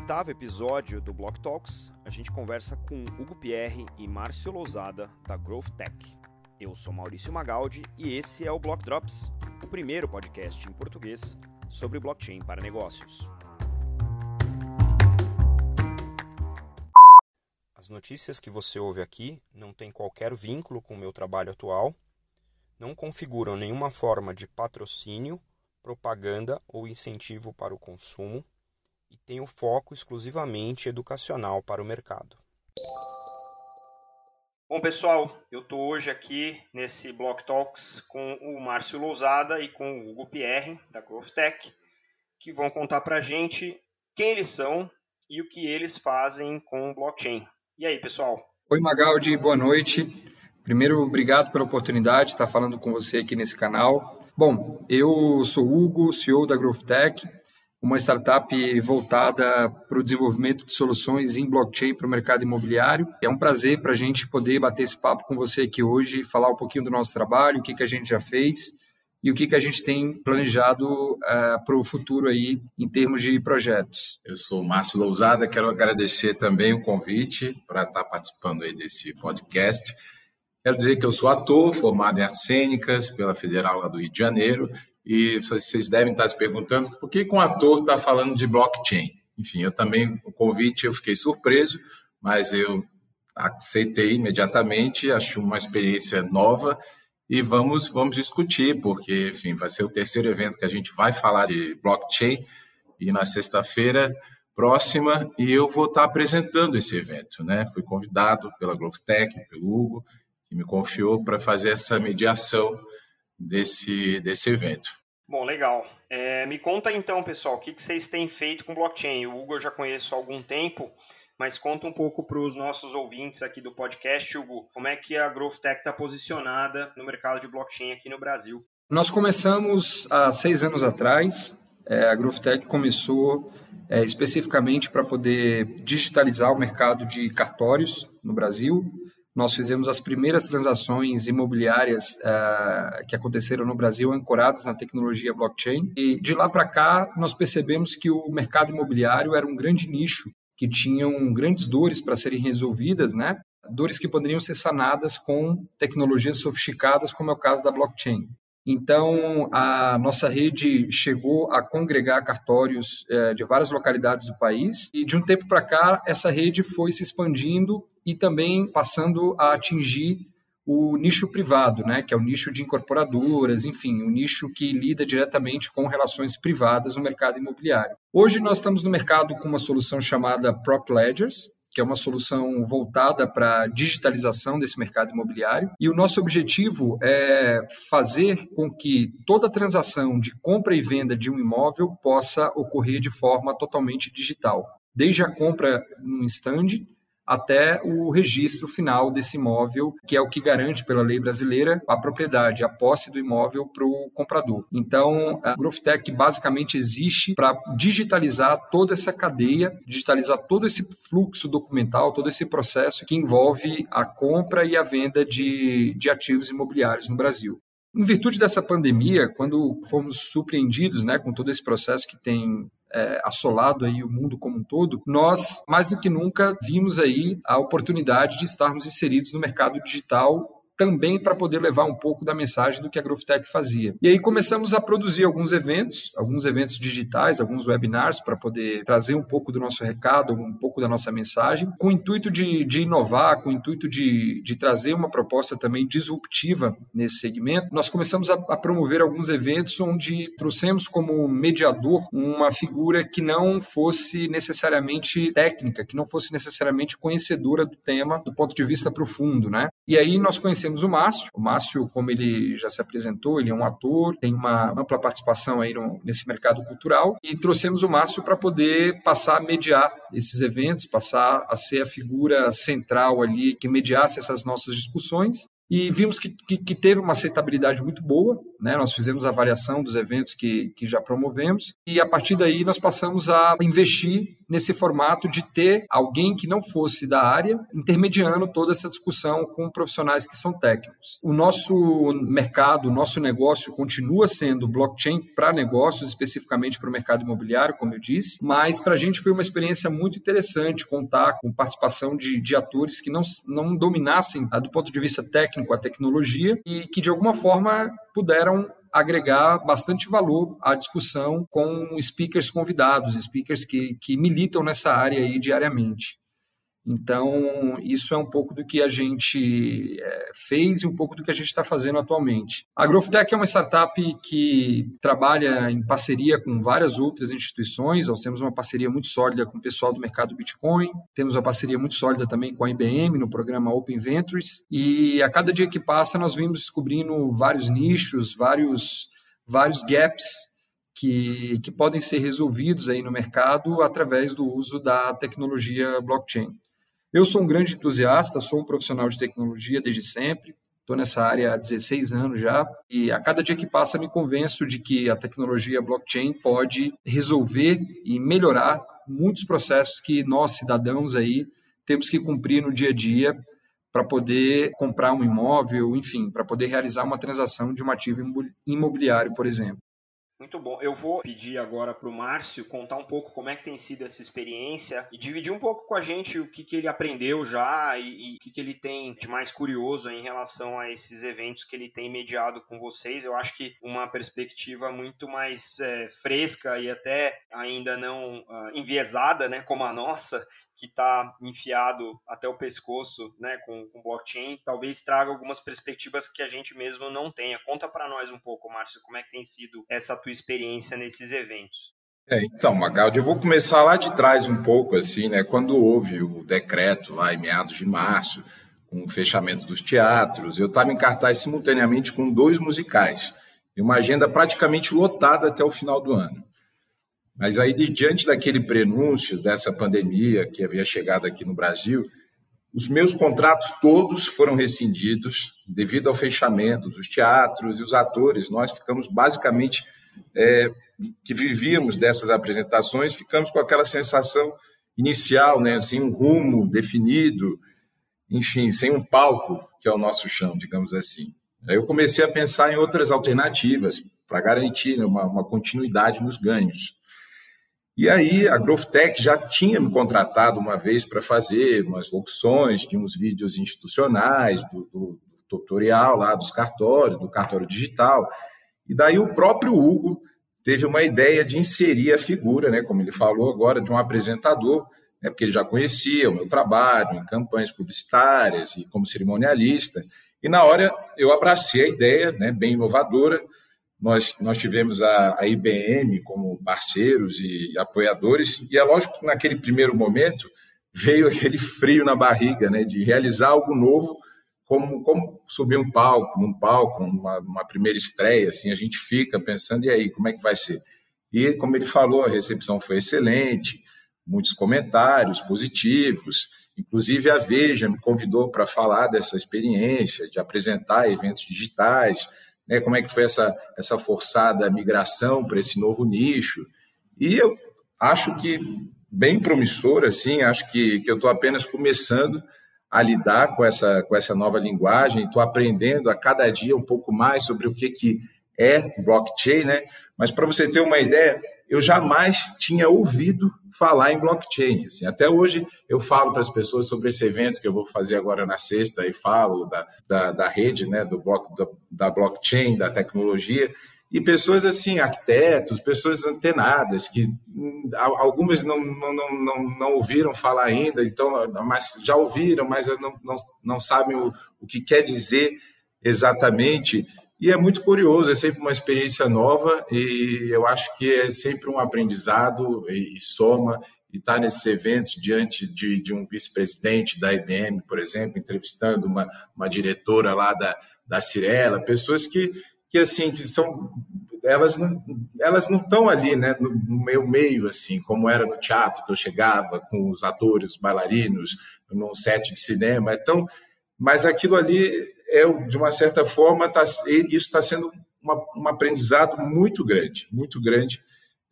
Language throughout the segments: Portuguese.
oitavo episódio do Block Talks, a gente conversa com Hugo Pierre e Márcio Lousada, da Growth Tech. Eu sou Maurício Magaldi e esse é o Block Drops, o primeiro podcast em português sobre blockchain para negócios. As notícias que você ouve aqui não têm qualquer vínculo com o meu trabalho atual, não configuram nenhuma forma de patrocínio, propaganda ou incentivo para o consumo e tem o foco exclusivamente educacional para o mercado. Bom, pessoal, eu estou hoje aqui nesse Block Talks com o Márcio Lousada e com o Hugo Pierre, da Growth Tech, que vão contar para a gente quem eles são e o que eles fazem com blockchain. E aí, pessoal? Oi, Magaldi, boa noite. Primeiro, obrigado pela oportunidade de estar falando com você aqui nesse canal. Bom, eu sou Hugo, CEO da Growth Tech uma startup voltada para o desenvolvimento de soluções em blockchain para o mercado imobiliário. É um prazer para a gente poder bater esse papo com você aqui hoje, falar um pouquinho do nosso trabalho, o que, que a gente já fez e o que, que a gente tem planejado uh, para o futuro aí em termos de projetos. Eu sou Márcio Lousada, quero agradecer também o convite para estar participando aí desse podcast. Quero dizer que eu sou ator, formado em artes cênicas pela Federal lá do Rio de Janeiro e vocês devem estar se perguntando por que, um ator está falando de blockchain. Enfim, eu também, o convite, eu fiquei surpreso, mas eu aceitei imediatamente, acho uma experiência nova e vamos, vamos discutir, porque, enfim, vai ser o terceiro evento que a gente vai falar de blockchain e na sexta-feira próxima e eu vou estar apresentando esse evento, né? Fui convidado pela GrowthTech, pelo Hugo, que me confiou para fazer essa mediação desse, desse evento. Bom, legal. É, me conta então, pessoal, o que, que vocês têm feito com blockchain? O Hugo eu já conheço há algum tempo, mas conta um pouco para os nossos ouvintes aqui do podcast, Hugo, como é que a Growth Tech está posicionada no mercado de blockchain aqui no Brasil? Nós começamos há seis anos atrás. É, a Growth Tech começou é, especificamente para poder digitalizar o mercado de cartórios no Brasil nós fizemos as primeiras transações imobiliárias uh, que aconteceram no Brasil ancoradas na tecnologia blockchain. E de lá para cá, nós percebemos que o mercado imobiliário era um grande nicho que tinham grandes dores para serem resolvidas, né? Dores que poderiam ser sanadas com tecnologias sofisticadas, como é o caso da blockchain. Então, a nossa rede chegou a congregar cartórios é, de várias localidades do país, e de um tempo para cá, essa rede foi se expandindo e também passando a atingir o nicho privado, né, que é o nicho de incorporadoras, enfim, o nicho que lida diretamente com relações privadas no mercado imobiliário. Hoje nós estamos no mercado com uma solução chamada Prop Ledgers, que é uma solução voltada para a digitalização desse mercado imobiliário. E o nosso objetivo é fazer com que toda transação de compra e venda de um imóvel possa ocorrer de forma totalmente digital. Desde a compra no stand até o registro final desse imóvel, que é o que garante pela lei brasileira a propriedade, a posse do imóvel para o comprador. Então, a GrowthTech basicamente existe para digitalizar toda essa cadeia, digitalizar todo esse fluxo documental, todo esse processo que envolve a compra e a venda de, de ativos imobiliários no Brasil. Em virtude dessa pandemia, quando fomos surpreendidos né, com todo esse processo que tem é, assolado aí o mundo como um todo, nós, mais do que nunca, vimos aí a oportunidade de estarmos inseridos no mercado digital também para poder levar um pouco da mensagem do que a GrowthTech fazia. E aí começamos a produzir alguns eventos, alguns eventos digitais, alguns webinars para poder trazer um pouco do nosso recado, um pouco da nossa mensagem, com o intuito de, de inovar, com o intuito de, de trazer uma proposta também disruptiva nesse segmento. Nós começamos a, a promover alguns eventos onde trouxemos como mediador uma figura que não fosse necessariamente técnica, que não fosse necessariamente conhecedora do tema do ponto de vista profundo, né? E aí nós conhecemos temos o Márcio. O Márcio, como ele já se apresentou, ele é um ator, tem uma ampla participação aí no, nesse mercado cultural e trouxemos o Márcio para poder passar a mediar esses eventos, passar a ser a figura central ali que mediasse essas nossas discussões e vimos que, que, que, teve uma aceitabilidade muito boa. Né? Nós fizemos a avaliação dos eventos que, que já promovemos e a partir daí nós passamos a investir nesse formato de ter alguém que não fosse da área intermediando toda essa discussão com profissionais que são técnicos. O nosso mercado, o nosso negócio continua sendo blockchain para negócios, especificamente para o mercado imobiliário, como eu disse, mas para a gente foi uma experiência muito interessante contar com participação de, de atores que não, não dominassem do ponto de vista técnico a tecnologia e que de alguma forma puderam agregar bastante valor à discussão com speakers convidados, speakers que, que militam nessa área aí diariamente. Então, isso é um pouco do que a gente é, fez e um pouco do que a gente está fazendo atualmente. A GrowthTech é uma startup que trabalha em parceria com várias outras instituições. Nós temos uma parceria muito sólida com o pessoal do mercado Bitcoin, temos uma parceria muito sólida também com a IBM no programa Open Ventures. E a cada dia que passa, nós vimos descobrindo vários nichos, vários, vários gaps que, que podem ser resolvidos aí no mercado através do uso da tecnologia blockchain. Eu sou um grande entusiasta, sou um profissional de tecnologia desde sempre, estou nessa área há 16 anos já, e a cada dia que passa me convenço de que a tecnologia blockchain pode resolver e melhorar muitos processos que nós, cidadãos aí, temos que cumprir no dia a dia para poder comprar um imóvel, enfim, para poder realizar uma transação de um ativo imobiliário, por exemplo. Muito bom. Eu vou pedir agora para o Márcio contar um pouco como é que tem sido essa experiência e dividir um pouco com a gente o que, que ele aprendeu já e, e o que, que ele tem de mais curioso em relação a esses eventos que ele tem mediado com vocês. Eu acho que uma perspectiva muito mais é, fresca e até ainda não uh, enviesada, né, como a nossa, que está enfiado até o pescoço né, com, com blockchain, talvez traga algumas perspectivas que a gente mesmo não tenha. Conta para nós um pouco, Márcio, como é que tem sido essa tua experiência nesses eventos. É, então, Magaldi, eu vou começar lá de trás um pouco, assim, né? Quando houve o decreto lá em meados de março, com o fechamento dos teatros, eu estava em cartaz simultaneamente com dois musicais e uma agenda praticamente lotada até o final do ano. Mas aí, diante daquele prenúncio dessa pandemia que havia chegado aqui no Brasil, os meus contratos todos foram rescindidos devido ao fechamento dos teatros e os atores. Nós ficamos basicamente é, que vivíamos dessas apresentações, ficamos com aquela sensação inicial, né, sem um rumo definido, enfim, sem um palco que é o nosso chão, digamos assim. Aí eu comecei a pensar em outras alternativas para garantir né, uma, uma continuidade nos ganhos. E aí a GrowthTech já tinha me contratado uma vez para fazer umas locuções de uns vídeos institucionais, do, do, tutorial lá dos cartórios, do cartório digital. E daí o próprio Hugo teve uma ideia de inserir a figura, né, como ele falou agora, de um apresentador, né, porque ele já conhecia o meu trabalho em campanhas publicitárias e como cerimonialista. E na hora eu abracei a ideia, né, bem inovadora, nós, nós tivemos a, a IBM como parceiros e apoiadores, e é lógico que naquele primeiro momento veio aquele frio na barriga, né, de realizar algo novo, como, como subir um palco, num palco, uma, uma primeira estreia, assim, a gente fica pensando, e aí, como é que vai ser? E, como ele falou, a recepção foi excelente, muitos comentários positivos, inclusive a Veja me convidou para falar dessa experiência, de apresentar eventos digitais, né, como é que foi essa, essa forçada migração para esse novo nicho. E eu acho que bem promissor, assim, acho que, que eu estou apenas começando a lidar com essa, com essa nova linguagem, estou aprendendo a cada dia um pouco mais sobre o que, que é blockchain, né? Mas para você ter uma ideia, eu jamais tinha ouvido falar em blockchain. Assim. Até hoje eu falo para as pessoas sobre esse evento que eu vou fazer agora na sexta e falo da, da, da rede, né, do bloco, da, da blockchain, da tecnologia. E pessoas assim, arquitetos, pessoas antenadas, que hum, algumas não, não, não, não ouviram falar ainda, então, mas já ouviram, mas não, não, não sabem o, o que quer dizer exatamente. E é muito curioso, é sempre uma experiência nova e eu acho que é sempre um aprendizado e, e soma. E estar tá nesses eventos diante de, de um vice-presidente da IBM, por exemplo, entrevistando uma, uma diretora lá da, da Cirela, pessoas que, que assim, que são elas não elas não estão ali né no, no meu meio assim como era no teatro que eu chegava com os atores os bailarinos num set de cinema então mas aquilo ali é, de uma certa forma, tá, isso está sendo uma, um aprendizado muito grande, muito grande.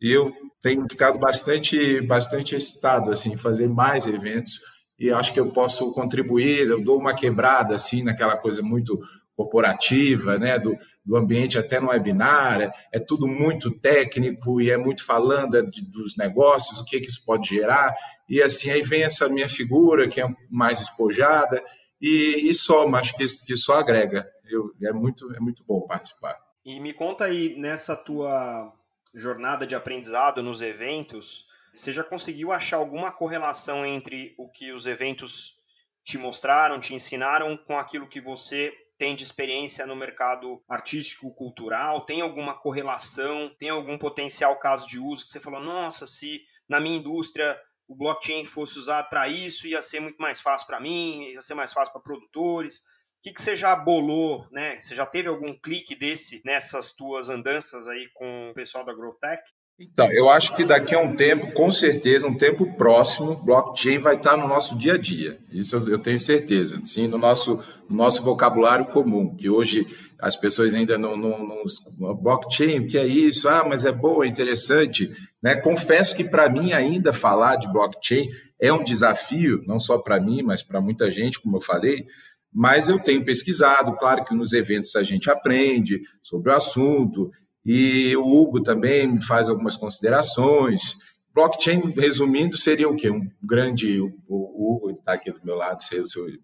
E eu tenho ficado bastante, bastante excitado assim, em fazer mais eventos e acho que eu posso contribuir. Eu dou uma quebrada assim naquela coisa muito corporativa, né, do, do ambiente até no webinar, é, é tudo muito técnico e é muito falando é de, dos negócios, o que, que isso pode gerar, e assim, aí vem essa minha figura que é mais espojada, e, e soma, acho que, que só agrega, Eu, é, muito, é muito bom participar. E me conta aí, nessa tua jornada de aprendizado nos eventos, você já conseguiu achar alguma correlação entre o que os eventos te mostraram, te ensinaram, com aquilo que você tem de experiência no mercado artístico, cultural? Tem alguma correlação? Tem algum potencial caso de uso que você falou, nossa, se na minha indústria o blockchain fosse usado para isso, ia ser muito mais fácil para mim, ia ser mais fácil para produtores. O que, que você já bolou, né? Você já teve algum clique desse nessas tuas andanças aí com o pessoal da GrowTech? Então, eu acho que daqui a um tempo, com certeza, um tempo próximo, blockchain vai estar no nosso dia a dia. Isso eu tenho certeza. Sim, no nosso, no nosso vocabulário comum, que hoje as pessoas ainda não, não, não. Blockchain, o que é isso? Ah, mas é boa, é interessante. Né? Confesso que para mim ainda falar de blockchain é um desafio, não só para mim, mas para muita gente, como eu falei. Mas eu tenho pesquisado, claro que nos eventos a gente aprende sobre o assunto, e o Hugo também faz algumas considerações. Blockchain, resumindo, seria o quê? Um grande. O Hugo está aqui do meu lado, se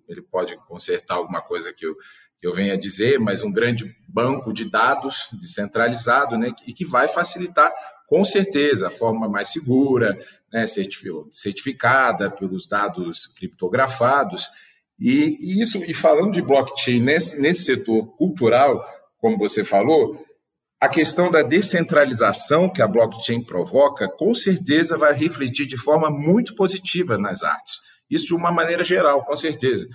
ele pode consertar alguma coisa que eu, que eu venha dizer, mas um grande banco de dados descentralizado, né, e que vai facilitar, com certeza, a forma mais segura, né, certificada pelos dados criptografados. E, e isso, e falando de blockchain nesse, nesse setor cultural, como você falou, a questão da descentralização que a blockchain provoca, com certeza vai refletir de forma muito positiva nas artes. Isso de uma maneira geral, com certeza.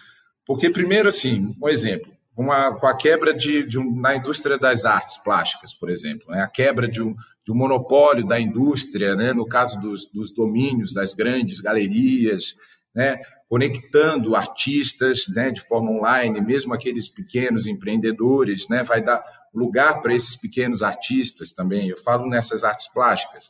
Porque, primeiro, assim, um exemplo, uma, com a quebra de, de um, na indústria das artes plásticas, por exemplo, né? a quebra de um, de um monopólio da indústria, né? no caso dos, dos domínios das grandes galerias, né? conectando artistas né, de forma online, mesmo aqueles pequenos empreendedores, né, vai dar lugar para esses pequenos artistas também. Eu falo nessas artes plásticas,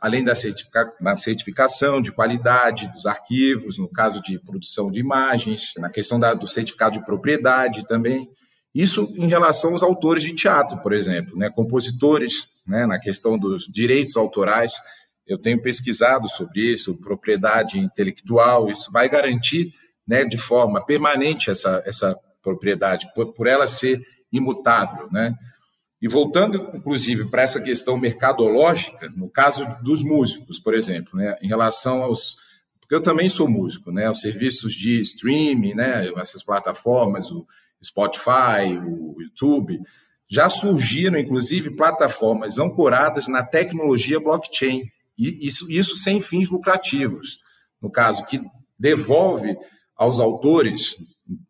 além da, certifica da certificação de qualidade dos arquivos, no caso de produção de imagens, na questão da, do certificado de propriedade também. Isso em relação aos autores de teatro, por exemplo, né, compositores, né, na questão dos direitos autorais eu tenho pesquisado sobre isso, propriedade intelectual, isso vai garantir né, de forma permanente essa, essa propriedade, por, por ela ser imutável. Né? E voltando, inclusive, para essa questão mercadológica, no caso dos músicos, por exemplo, né, em relação aos. Porque eu também sou músico, né, os serviços de streaming, né, essas plataformas, o Spotify, o YouTube, já surgiram, inclusive, plataformas ancoradas na tecnologia blockchain, e isso, isso sem fins lucrativos, no caso, que devolve aos autores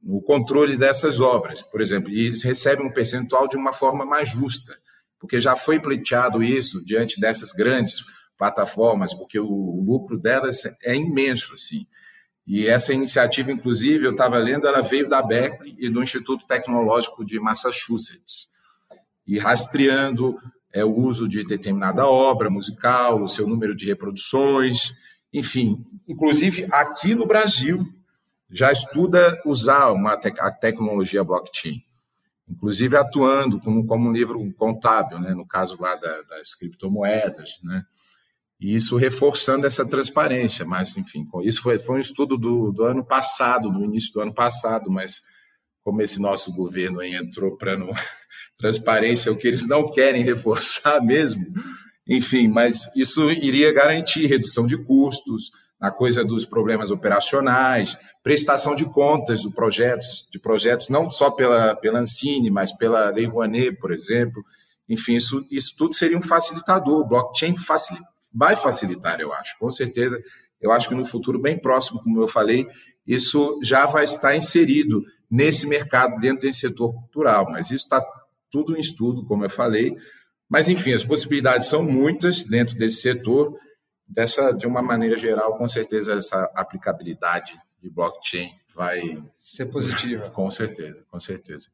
o controle dessas obras, por exemplo, e eles recebem um percentual de uma forma mais justa, porque já foi pleiteado isso diante dessas grandes plataformas, porque o lucro delas é imenso, assim. E essa iniciativa, inclusive, eu estava lendo, ela veio da Berkeley e do Instituto Tecnológico de Massachusetts. E rastreando é, o uso de determinada obra musical, o seu número de reproduções, enfim. Inclusive, aqui no Brasil, já estuda usar uma te a tecnologia blockchain, inclusive atuando como, como um livro contábil, né, no caso lá da, das criptomoedas, né, e isso reforçando essa transparência, mas, enfim, isso foi, foi um estudo do, do ano passado, no início do ano passado, mas como esse nosso governo entrou para no transparência, o que eles não querem reforçar mesmo, enfim, mas isso iria garantir redução de custos, na coisa dos problemas operacionais, prestação de contas do projetos, de projetos não só pela, pela Ancine, mas pela Lei Rouanet, por exemplo. Enfim, isso, isso tudo seria um facilitador. O blockchain vai facilitar, eu acho, com certeza. Eu acho que no futuro bem próximo, como eu falei, isso já vai estar inserido nesse mercado, dentro desse setor cultural, mas isso está tudo em estudo, como eu falei. Mas, enfim, as possibilidades são muitas dentro desse setor. Dessa, de uma maneira geral, com certeza, essa aplicabilidade de blockchain vai ser positiva. Com certeza, com certeza.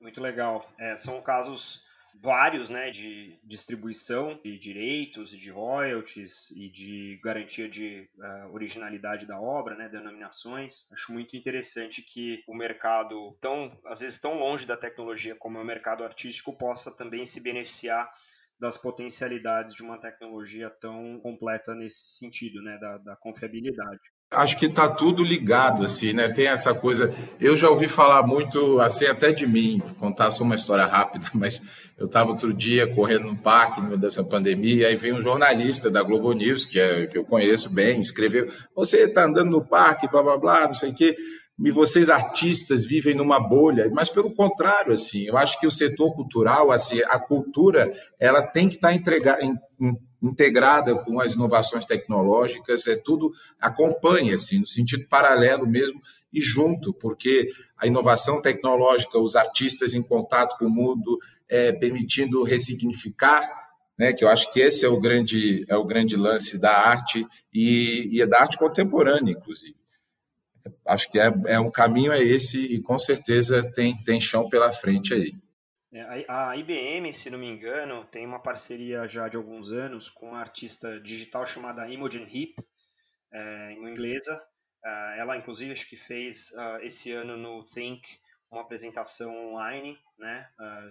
Muito legal. É, são casos vários né, de distribuição de direitos de royalties e de garantia de uh, originalidade da obra, né, denominações. Acho muito interessante que o mercado, tão, às vezes tão longe da tecnologia como é o mercado artístico, possa também se beneficiar das potencialidades de uma tecnologia tão completa nesse sentido, né, da, da confiabilidade. Acho que está tudo ligado, assim, né? Tem essa coisa. Eu já ouvi falar muito, assim, até de mim, contar só uma história rápida, mas eu estava outro dia correndo no parque no meio dessa pandemia, e aí veio um jornalista da Globo News, que, é, que eu conheço bem, escreveu: Você está andando no parque, blá blá blá, não sei o quê e vocês artistas vivem numa bolha, mas pelo contrário, assim, eu acho que o setor cultural, assim, a cultura, ela tem que estar entrega, integrada com as inovações tecnológicas, é tudo acompanha, assim, no sentido paralelo mesmo e junto, porque a inovação tecnológica, os artistas em contato com o mundo, é, permitindo ressignificar né, que eu acho que esse é o grande é o grande lance da arte e, e é da arte contemporânea, inclusive acho que é, é um caminho é esse e com certeza tem, tem chão pela frente aí. É, a IBM, se não me engano, tem uma parceria já de alguns anos com uma artista digital chamada Imogen Heap, é, em inglesa. É, ela, inclusive, acho que fez uh, esse ano no Think uma apresentação online, né?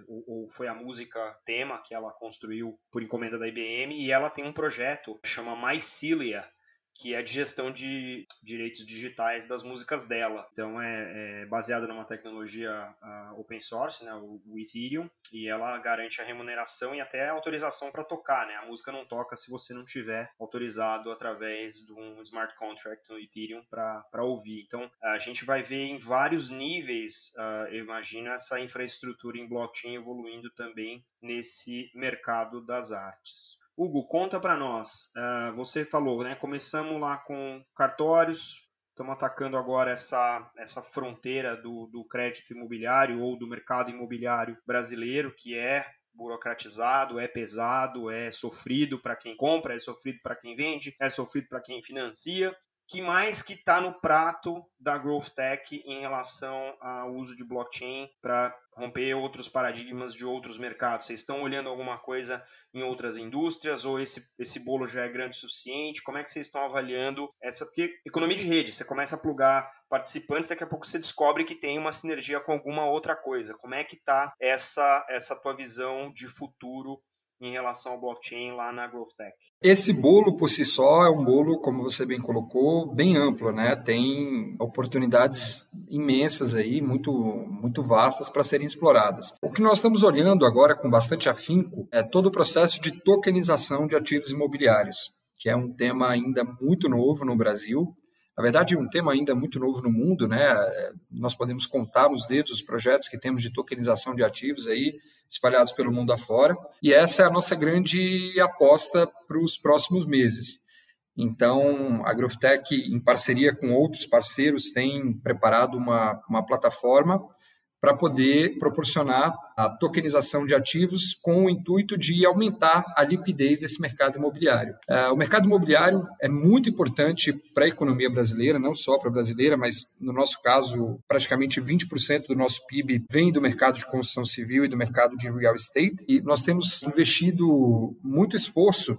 Uh, ou, foi a música tema que ela construiu por encomenda da IBM, e ela tem um projeto que chama Mycelia, que é de gestão de direitos digitais das músicas dela. Então é, é baseado numa tecnologia open source, né, o, o, Ethereum, e ela garante a remuneração e até a autorização para tocar. Né? A música não toca se você não tiver autorizado através de um smart contract no Ethereum para ouvir. Então a gente vai ver em vários níveis, uh, eu imagino, essa infraestrutura em blockchain evoluindo também nesse mercado das artes. Hugo, conta para nós. Uh, você falou, né? Começamos lá com cartórios, estamos atacando agora essa, essa fronteira do, do crédito imobiliário ou do mercado imobiliário brasileiro, que é burocratizado, é pesado, é sofrido para quem compra, é sofrido para quem vende, é sofrido para quem financia que mais que está no prato da Growth Tech em relação ao uso de blockchain para romper outros paradigmas de outros mercados? Vocês estão olhando alguma coisa em outras indústrias ou esse, esse bolo já é grande o suficiente? Como é que vocês estão avaliando essa? Porque economia de rede, você começa a plugar participantes, daqui a pouco você descobre que tem uma sinergia com alguma outra coisa. Como é que está essa, essa tua visão de futuro em relação ao blockchain lá na Growth Tech? Esse bolo por si só é um bolo, como você bem colocou, bem amplo, né? Tem oportunidades imensas aí, muito, muito vastas para serem exploradas. O que nós estamos olhando agora com bastante afinco é todo o processo de tokenização de ativos imobiliários, que é um tema ainda muito novo no Brasil. Na verdade, um tema ainda muito novo no mundo, né? Nós podemos contar nos dedos os projetos que temos de tokenização de ativos aí, espalhados pelo mundo afora. E essa é a nossa grande aposta para os próximos meses. Então, a GrowthTech, em parceria com outros parceiros, tem preparado uma, uma plataforma para poder proporcionar a tokenização de ativos com o intuito de aumentar a liquidez desse mercado imobiliário. Uh, o mercado imobiliário é muito importante para a economia brasileira, não só para a brasileira, mas no nosso caso, praticamente 20% do nosso PIB vem do mercado de construção civil e do mercado de real estate, e nós temos investido muito esforço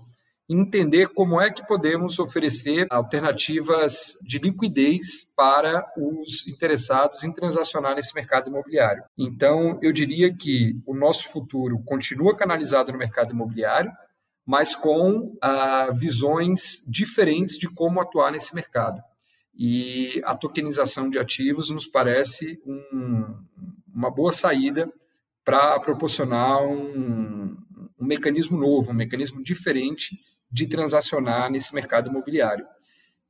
entender como é que podemos oferecer alternativas de liquidez para os interessados em transacionar nesse mercado imobiliário. Então, eu diria que o nosso futuro continua canalizado no mercado imobiliário, mas com ah, visões diferentes de como atuar nesse mercado. E a tokenização de ativos nos parece um, uma boa saída para proporcionar um, um mecanismo novo, um mecanismo diferente de transacionar nesse mercado imobiliário.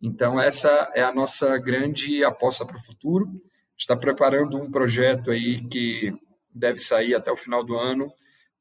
Então, essa é a nossa grande aposta para o futuro. Está preparando um projeto aí que deve sair até o final do ano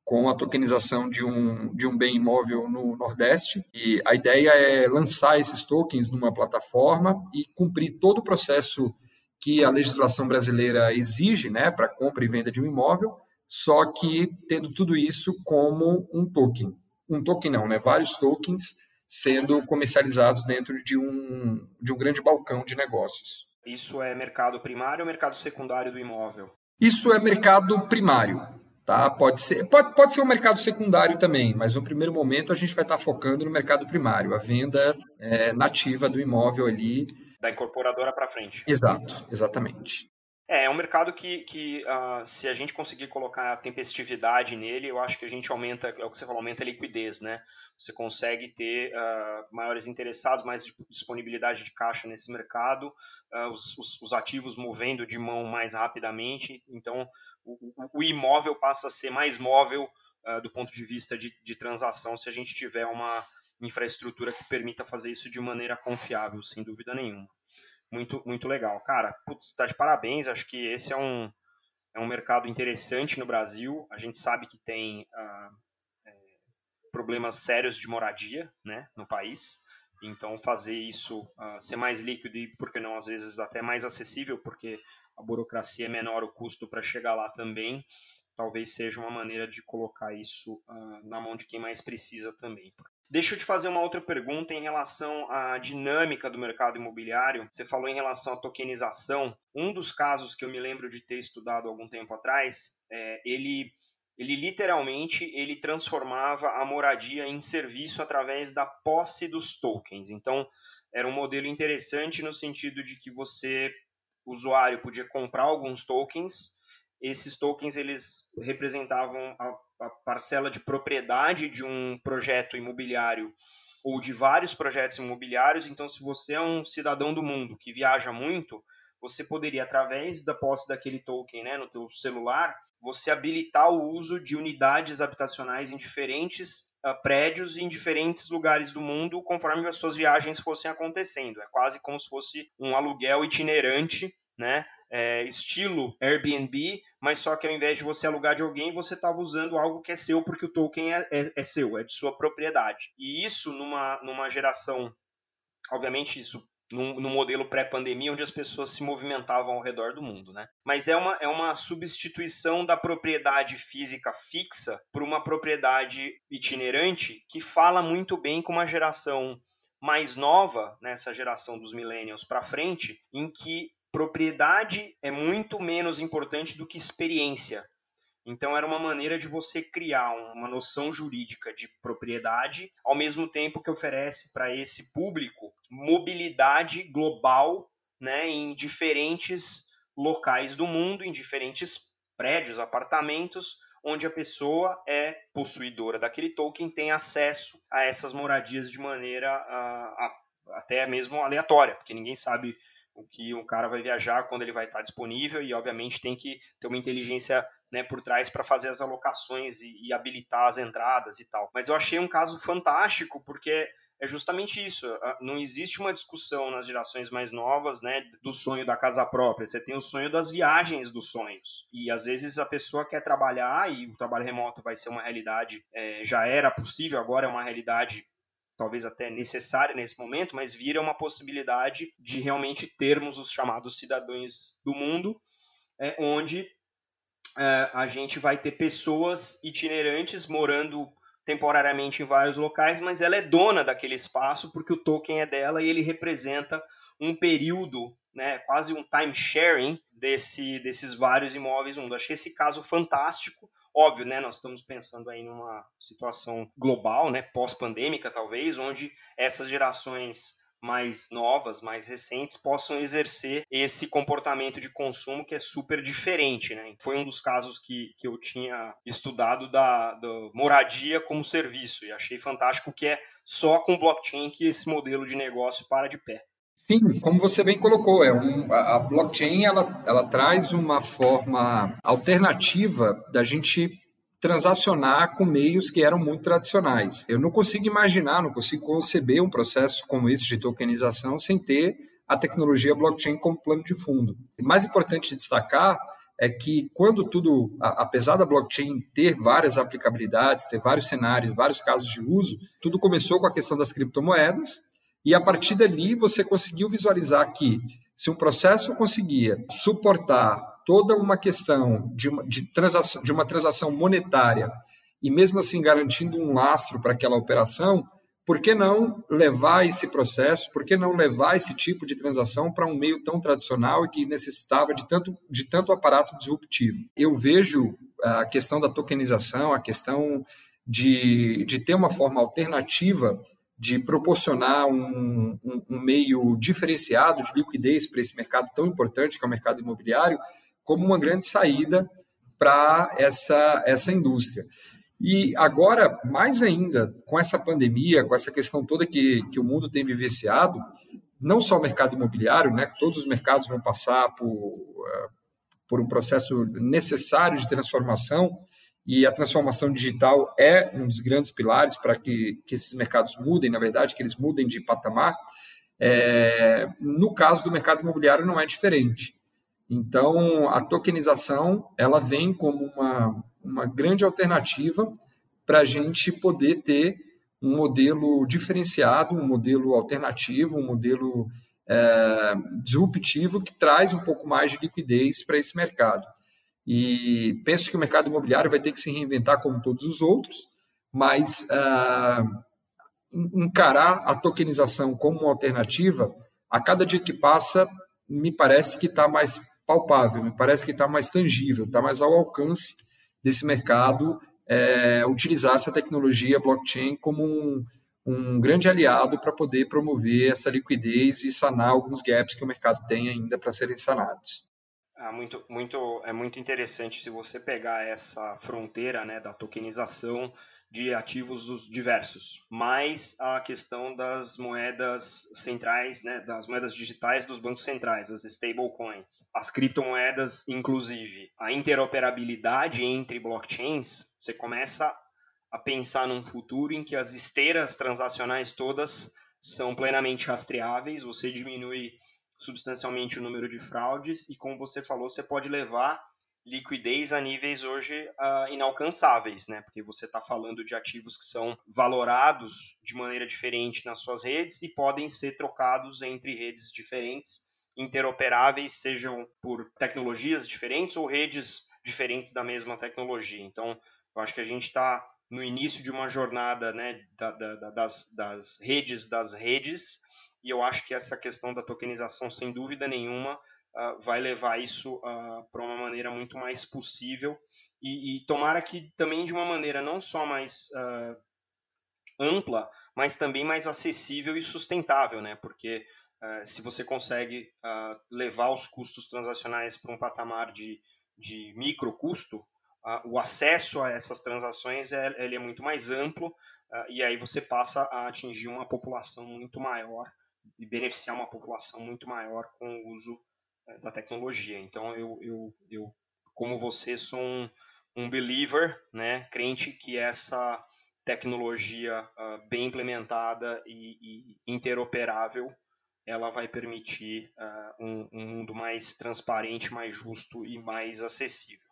com a tokenização de um, de um bem imóvel no Nordeste. E a ideia é lançar esses tokens numa plataforma e cumprir todo o processo que a legislação brasileira exige né, para compra e venda de um imóvel, só que tendo tudo isso como um token um token não, né? Vários tokens sendo comercializados dentro de um, de um grande balcão de negócios. Isso é mercado primário ou mercado secundário do imóvel? Isso é mercado primário. Tá? Pode, ser, pode, pode ser um mercado secundário também, mas no primeiro momento a gente vai estar focando no mercado primário, a venda é, nativa do imóvel ali. Da incorporadora para frente. Exato, exatamente. É, é um mercado que, que uh, se a gente conseguir colocar a tempestividade nele, eu acho que a gente aumenta, é o que você falou, aumenta a liquidez, né? Você consegue ter uh, maiores interessados, mais disponibilidade de caixa nesse mercado, uh, os, os, os, ativos movendo de mão mais rapidamente, então o, o imóvel passa a ser mais móvel do ponto de vista de, de transação se a gente tiver uma infraestrutura que permita fazer isso de maneira confiável, sem dúvida nenhuma muito, muito legal. Cara, putz, tá de parabéns. Acho que esse é um, é um mercado interessante no Brasil. A gente sabe que tem ah, é, problemas sérios de moradia né, no país. Então, fazer isso ah, ser mais líquido e, por que não, às vezes até mais acessível, porque a burocracia é menor, o custo para chegar lá também, talvez seja uma maneira de colocar isso ah, na mão de quem mais precisa também. Deixa eu te fazer uma outra pergunta em relação à dinâmica do mercado imobiliário. Você falou em relação à tokenização. Um dos casos que eu me lembro de ter estudado algum tempo atrás, é, ele, ele literalmente ele transformava a moradia em serviço através da posse dos tokens. Então, era um modelo interessante no sentido de que você, usuário, podia comprar alguns tokens. Esses tokens eles representavam a a parcela de propriedade de um projeto imobiliário ou de vários projetos imobiliários. Então, se você é um cidadão do mundo que viaja muito, você poderia, através da posse daquele token né, no teu celular, você habilitar o uso de unidades habitacionais em diferentes uh, prédios em diferentes lugares do mundo, conforme as suas viagens fossem acontecendo. É quase como se fosse um aluguel itinerante, né? é, estilo Airbnb, mas só que ao invés de você alugar de alguém, você estava usando algo que é seu porque o token é, é, é, seu, é de sua propriedade. E isso numa, numa geração, obviamente isso num, num modelo pré-pandemia, onde as pessoas se movimentavam ao redor do mundo, né? Mas é uma, é uma substituição da propriedade física fixa por uma propriedade itinerante que fala muito bem com uma geração mais nova, nessa geração dos millennials para frente, em que propriedade é muito menos importante do que experiência. Então era uma maneira de você criar uma noção jurídica de propriedade, ao mesmo tempo que oferece para esse público mobilidade global, né, em diferentes locais do mundo, em diferentes prédios, apartamentos, onde a pessoa é possuidora daquele token, tem acesso a essas moradias de maneira uh, até mesmo aleatória, porque ninguém sabe o que um cara vai viajar, quando ele vai estar disponível e, obviamente, tem que ter uma inteligência né, por trás para fazer as alocações e, e, habilitar as entradas e tal. Mas eu achei um caso fantástico porque é justamente isso. Não existe uma discussão nas gerações mais novas, né, do sonho da casa própria. Você tem o sonho das viagens dos sonhos. E às vezes a pessoa quer trabalhar e o trabalho remoto vai ser uma realidade. É, já era possível, agora é uma realidade talvez até necessária nesse momento, mas vira uma possibilidade de realmente termos os chamados cidadãos do mundo, é, onde é, a gente vai ter pessoas itinerantes morando temporariamente em vários locais, mas ela é dona daquele espaço porque o token é dela e ele representa um período, né, quase um time sharing desse, desses vários imóveis. Um. Achei esse caso fantástico Óbvio, né, nós estamos pensando aí numa situação global, né, pós-pandêmica talvez, onde essas gerações mais novas, mais recentes, possam exercer esse comportamento de consumo que é super diferente. Né? Foi um dos casos que, que eu tinha estudado da, da moradia como serviço e achei fantástico que é só com blockchain que esse modelo de negócio para de pé. Sim, como você bem colocou, é um, a blockchain ela, ela traz uma forma alternativa da gente transacionar com meios que eram muito tradicionais. Eu não consigo imaginar, não consigo conceber um processo como esse de tokenização sem ter a tecnologia blockchain como plano de fundo. O mais importante destacar é que quando tudo, apesar da blockchain ter várias aplicabilidades, ter vários cenários, vários casos de uso, tudo começou com a questão das criptomoedas e a partir dali você conseguiu visualizar que se um processo conseguia suportar toda uma questão de uma, de, transação, de uma transação monetária e mesmo assim garantindo um lastro para aquela operação, por que não levar esse processo, por que não levar esse tipo de transação para um meio tão tradicional e que necessitava de tanto, de tanto aparato disruptivo? Eu vejo a questão da tokenização, a questão de, de ter uma forma alternativa de proporcionar um, um, um meio diferenciado de liquidez para esse mercado tão importante que é o mercado imobiliário, como uma grande saída para essa, essa indústria. E agora, mais ainda, com essa pandemia, com essa questão toda que, que o mundo tem vivenciado, não só o mercado imobiliário, né, todos os mercados vão passar por, eh, por um processo necessário de transformação, e a transformação digital é um dos grandes pilares para que, que esses mercados mudem, na verdade, que eles mudem de patamar. É, no caso do mercado imobiliário, não é diferente. Então, a tokenização ela vem como uma, uma grande alternativa para a gente poder ter um modelo diferenciado, um modelo alternativo, um modelo é, disruptivo que traz um pouco mais de liquidez para esse mercado. E penso que o mercado imobiliário vai ter que se reinventar como todos os outros, mas uh, encarar a tokenização como uma alternativa, a cada dia que passa, me parece que está mais palpável, me parece que está mais tangível, está mais ao alcance desse mercado é, utilizar essa tecnologia blockchain como um, um grande aliado para poder promover essa liquidez e sanar alguns gaps que o mercado tem ainda para serem sanados. É muito, muito, é muito interessante se você pegar essa fronteira né, da tokenização de ativos diversos, mais a questão das moedas centrais, né, das moedas digitais dos bancos centrais, as stablecoins, as criptomoedas, inclusive. A interoperabilidade entre blockchains, você começa a pensar num futuro em que as esteiras transacionais todas são plenamente rastreáveis, você diminui substancialmente o número de fraudes e, como você falou, você pode levar liquidez a níveis hoje uh, inalcançáveis, né? Porque você está falando de ativos que são valorados de maneira diferente nas suas redes e podem ser trocados entre redes diferentes, interoperáveis, sejam por tecnologias diferentes ou redes diferentes da mesma tecnologia. Então, eu acho que a gente está no início de uma jornada, né, da, da, das, das redes das redes, e eu acho que essa questão da tokenização, sem dúvida nenhuma, uh, vai levar isso uh, para uma maneira muito mais possível e, e, tomara que também de uma maneira não só mais uh, ampla, mas também mais acessível e sustentável, né? Porque se você consegue levar os custos transacionais para um patamar de, de micro custo, o acesso a essas transações é, ele é muito mais amplo e aí você passa a atingir uma população muito maior e beneficiar uma população muito maior com o uso é, da tecnologia. Então, eu, eu, eu como você, sou um, um believer, né, crente que essa tecnologia uh, bem implementada e, e, interoperável, ela vai permitir uh, um, um mundo mais transparente, mais justo e mais acessível.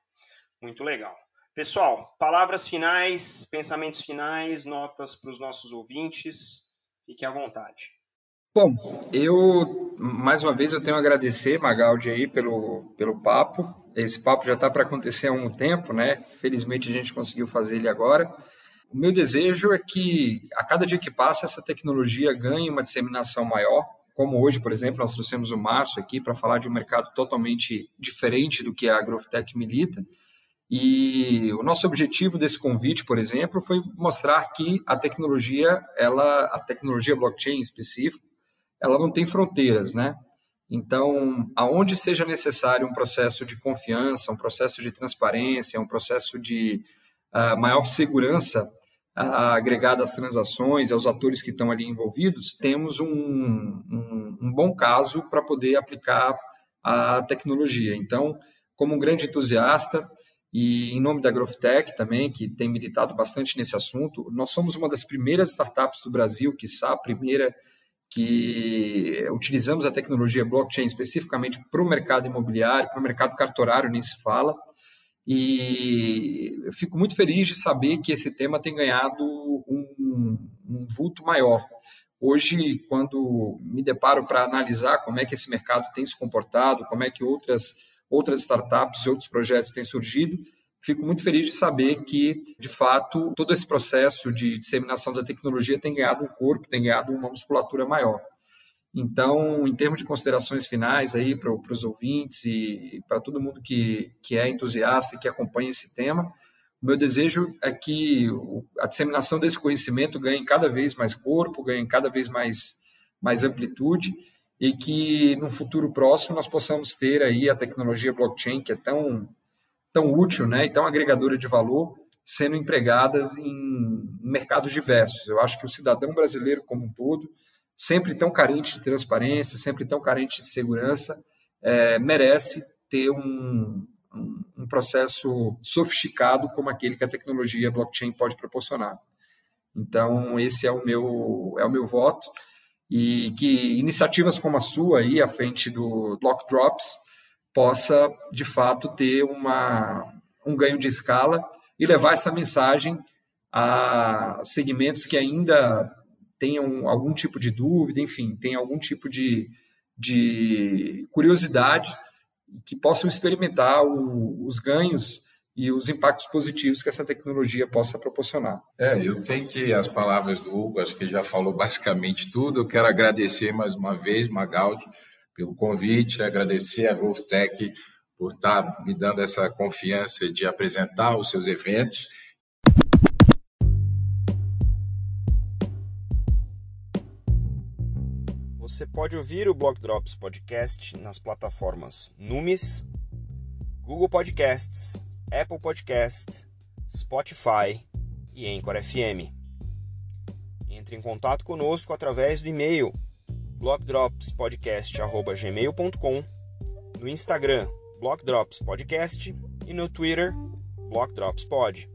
Muito legal. Pessoal, palavras finais, pensamentos finais, notas para os nossos ouvintes. Fiquem à vontade. Bom, eu mais uma vez eu tenho a agradecer Magaldi aí pelo, pelo papo. Esse papo já está para acontecer há um tempo, né? Felizmente a gente conseguiu fazer ele agora. O meu desejo é que a cada dia que passa essa tecnologia ganhe uma disseminação maior. Como hoje, por exemplo, nós trouxemos o Márcio aqui para falar de um mercado totalmente diferente do que a GrowthTech milita. E o nosso objetivo desse convite, por exemplo, foi mostrar que a tecnologia, ela, a tecnologia blockchain em específico, ela não tem fronteiras, né? Então, aonde seja necessário um processo de confiança, um processo de transparência, um processo de uh, maior segurança uh, agregada às transações, aos atores que estão ali envolvidos, temos um, um, um bom caso para poder aplicar a tecnologia. Então, como um grande entusiasta, e em nome da GrowthTech também, que tem militado bastante nesse assunto, nós somos uma das primeiras startups do Brasil, que a primeira que utilizamos a tecnologia blockchain especificamente para o mercado imobiliário, para o mercado cartorário, nem se fala. E eu fico muito feliz de saber que esse tema tem ganhado um, um vulto maior. Hoje, quando me deparo para analisar como é que esse mercado tem se comportado, como é que outras, outras startups e outros projetos têm surgido, fico muito feliz de saber que, de fato, todo esse processo de disseminação da tecnologia tem ganhado um corpo, tem ganhado uma musculatura maior. Então, em termos de considerações finais aí para os ouvintes e para todo mundo que, que é entusiasta e que acompanha esse tema, o meu desejo é que a disseminação desse conhecimento ganhe cada vez mais corpo, ganhe cada vez mais, mais amplitude e que no futuro próximo nós possamos ter aí a tecnologia blockchain que é tão tão útil, né, e tão agregadora de valor, sendo empregadas em mercados diversos. Eu acho que o cidadão brasileiro como um todo, sempre tão carente de transparência, sempre tão carente de segurança, é, merece ter um, um, um processo sofisticado como aquele que a tecnologia blockchain pode proporcionar. Então, esse é o meu, é o meu voto e que iniciativas como a sua aí à frente do Block Drops possa, de fato, ter uma, um ganho de escala e levar essa mensagem a segmentos que ainda tenham algum tipo de dúvida, enfim, tenham algum tipo de, de curiosidade, que possam experimentar o, os ganhos e os impactos positivos que essa tecnologia possa proporcionar. É, eu tenho que as palavras do Hugo, acho que ele já falou basicamente tudo. Eu quero agradecer mais uma vez, Magaldi, pelo convite, agradecer a Growth Tech por estar me dando essa confiança de apresentar os seus eventos. Você pode ouvir o Block Drops Podcast nas plataformas Numis, Google Podcasts, Apple Podcast, Spotify e Anchor FM. Entre em contato conosco através do e-mail blockdropspodcast.gmail.com, no Instagram, Blockdropspodcast e no Twitter, BlockDropsPod.